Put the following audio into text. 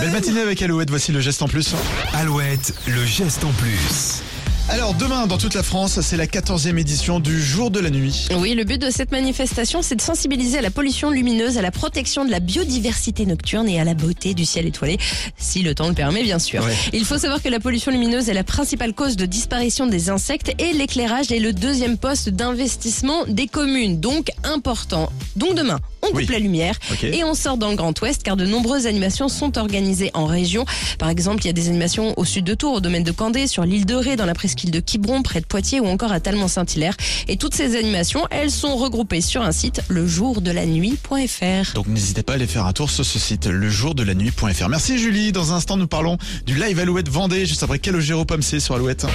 Belle matinée avec Alouette, voici le geste en plus. Alouette, le geste en plus. Alors demain, dans toute la France, c'est la 14e édition du Jour de la Nuit. Oui, le but de cette manifestation, c'est de sensibiliser à la pollution lumineuse, à la protection de la biodiversité nocturne et à la beauté du ciel étoilé, si le temps le permet, bien sûr. Ouais. Il faut savoir que la pollution lumineuse est la principale cause de disparition des insectes et l'éclairage est le deuxième poste d'investissement des communes, donc important. Donc demain, on coupe Oui. la lumière et on sort dans le Grand Ouest car de nombreuses animations sont organisées en région. Par exemple, il y a des animations au sud de Tours, au domaine de Candé, sur l'île de Ré, dans la presqu'île de Quiberon, près de Poitiers ou encore à Talmont-Saint-Hilaire. Et toutes ces animations, elles sont regroupées sur un site, lejourdelanuit.fr. Donc n'hésitez pas à aller faire un tour sur ce site, lejourdelanuit.fr. Merci Julie, dans un instant nous parlons du live Alouette Vendée, juste après Calogero Pomme C sur Alouette.